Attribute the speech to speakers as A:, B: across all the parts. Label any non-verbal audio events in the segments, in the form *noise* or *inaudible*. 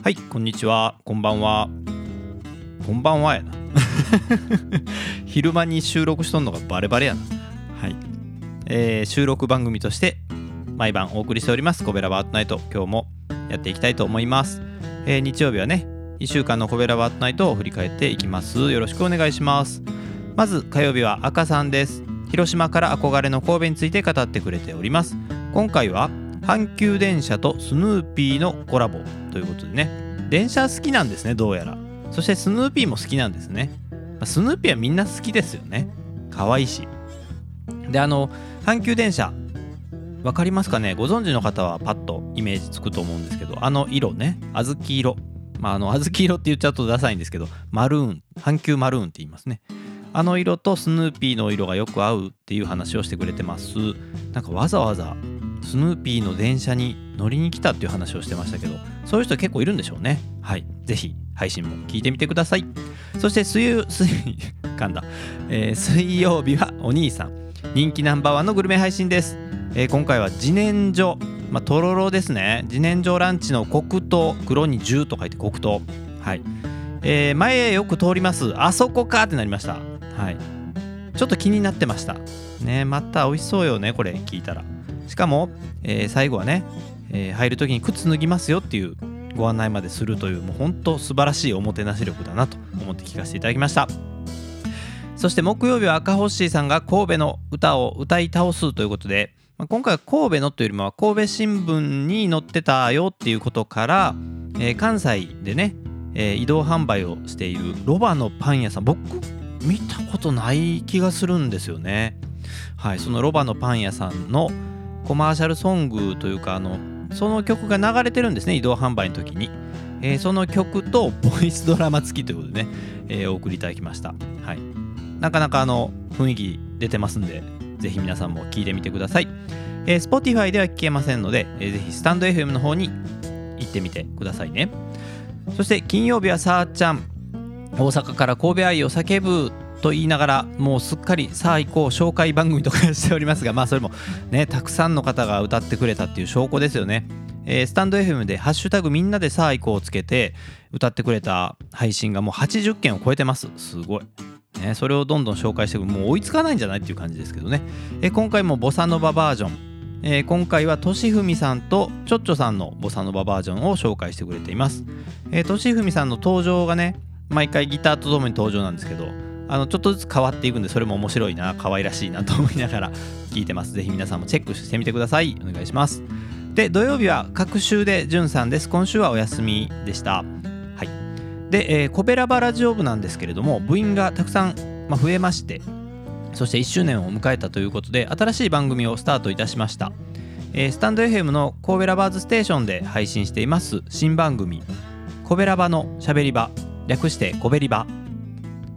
A: はいこんにちは。こんばんは。こんばんはやな。*laughs* 昼間に収録しとんのがバレバレやな。はい、えー収録番組として毎晩お送りしております。コベラバートナイト。今日もやっていきたいと思います、えー日曜日はね1週間のコベラバートナイトを振り返っていきます。よろしくお願いします。まず火曜日は赤さんです。広島から憧れの神戸について語ってくれております。今回は阪急電車とスヌーピーのコラボということでね。電車好きなんですねどうやら。そしてスヌーピーも好きなんですね。スヌーピーはみんな好きですよね。可愛いし。であの阪急電車わかりますかね？ご存知の方はパッとイメージつくと思うんですけど。あの色ね。小豆色。まああの小豆色って言っちゃうとダサいんですけど。マルーン。阪急マルーンって言いますね。あの色とスヌーピーの色がよく合うっていう話をしてくれてます。なんかわざわざスヌーピーの電車に乗りに来たっていう話をしてましたけどそういう人結構いるんでしょうね。はい。ぜひ配信も聞いてみてください。そして水曜 *laughs* 水噛んだ、えー水曜日はお兄さん。人気ナンバーワンのグルメ配信です、えー今回は自然薯。まあとろろですね。自然薯ランチの黒糖。黒に10と書いて黒糖。はい、えー前よく通ります。あそこかってなりました。はい。ちょっと気になってました。ねまた美味しそうよねこれ。聞いたら。しかも、えー最後はね、えー入る時に靴脱ぎますよっていうご案内までするというもう本当素晴らしいおもてなし力だなと思って聞かせていただきました。そして木曜日は赤星さんが神戸の歌を歌い倒すということで、まあ今回は神戸のというよりも神戸新聞に載ってたよっていうことから、えー関西でね、えー移動販売をしているロバのパン屋さん。僕見たことない気がするんですよね。はいそのロバのパン屋さんのコマーシャルソングというかあのその曲が流れてるんですね移動販売の時に、えーその曲とボイスドラマ付きということでね、えーお送りいただきました。はい。なかなかあの雰囲気出てますんでぜひ皆さんも聞いてみてください、えー Spotify では聞けませんので、えーぜひスタンド FM の方に行ってみてくださいね。そして金曜日はさーちゃん。大阪から神戸愛を叫ぶと言いながらもうすっかりさあ行こう紹介番組とかしておりますがまあそれもねたくさんの方が歌ってくれたっていう証拠ですよね、えースタンド FM で「ハッシュタグみんなでさあ行こう」をつけて歌ってくれた配信がもう80件を超えてます。すごい。ね、それをどんどん紹介していく。もう追いつかないんじゃないっていう感じですけどね、えー今回もボサノババージョン、えー今回はとしふみさんとちょっちょさんのボサノババージョンを紹介してくれています。えーとしふみさんの登場がね毎回ギターとともに登場なんですけどあのちょっとずつ変わっていくんでそれも面白いな可愛らしいなと思いながら聞いてます。*laughs* ぜひ皆さんもチェックしてみてください。お願いします。で土曜日は各週でじゅんさんです。今週はお休みでした。はい。で、えーコベラバラジオ部なんですけれども部員がたくさん、まあ、増えましてそして1周年を迎えたということで新しい番組をスタートいたしました、えースタンド FM の神戸ラバーズステーションで配信しています新番組「コベラバのしゃべり場」略して「コベリバ」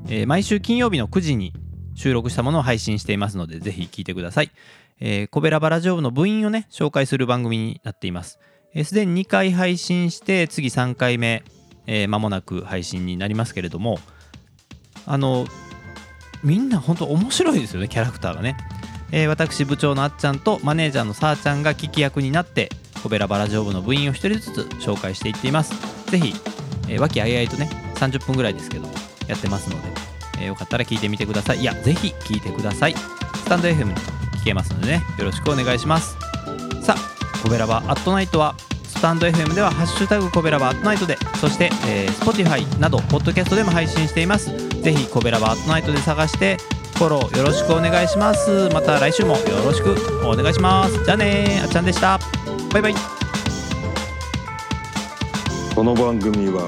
A: えー毎週金曜日の9時に収録したものを配信していますのでぜひ聞いてください、えー、コベラバラジオ部の部員をね紹介する番組になっています。すで、に2回配信して次3回目えー間もなく配信になりますけれどもあのみんな本当面白いですよねキャラクターがね、えー私部長のあっちゃんとマネージャーのさーちゃんが聞き役になってコベラバラジオ部の部員を1人ずつ紹介していっています。ぜひ、えー、和気あいあいとね30分ぐらいですけどもやってますので、えーよかったら聞いてみてください。いやぜひ聞いてください。スタンド FM で聞けますのでねよろしくお願いします。さあコベラバアットナイトはスタンド FM では「ハッシュタグコベラバアットナイトで」そして、えー Spotify などポッドキャストでも配信しています。ぜひコベラバアットナイトで探してフォローよろしくお願いします。また来週もよろしくお願いします。じゃあねーあっちゃんでした。バイバイ。
B: この番組は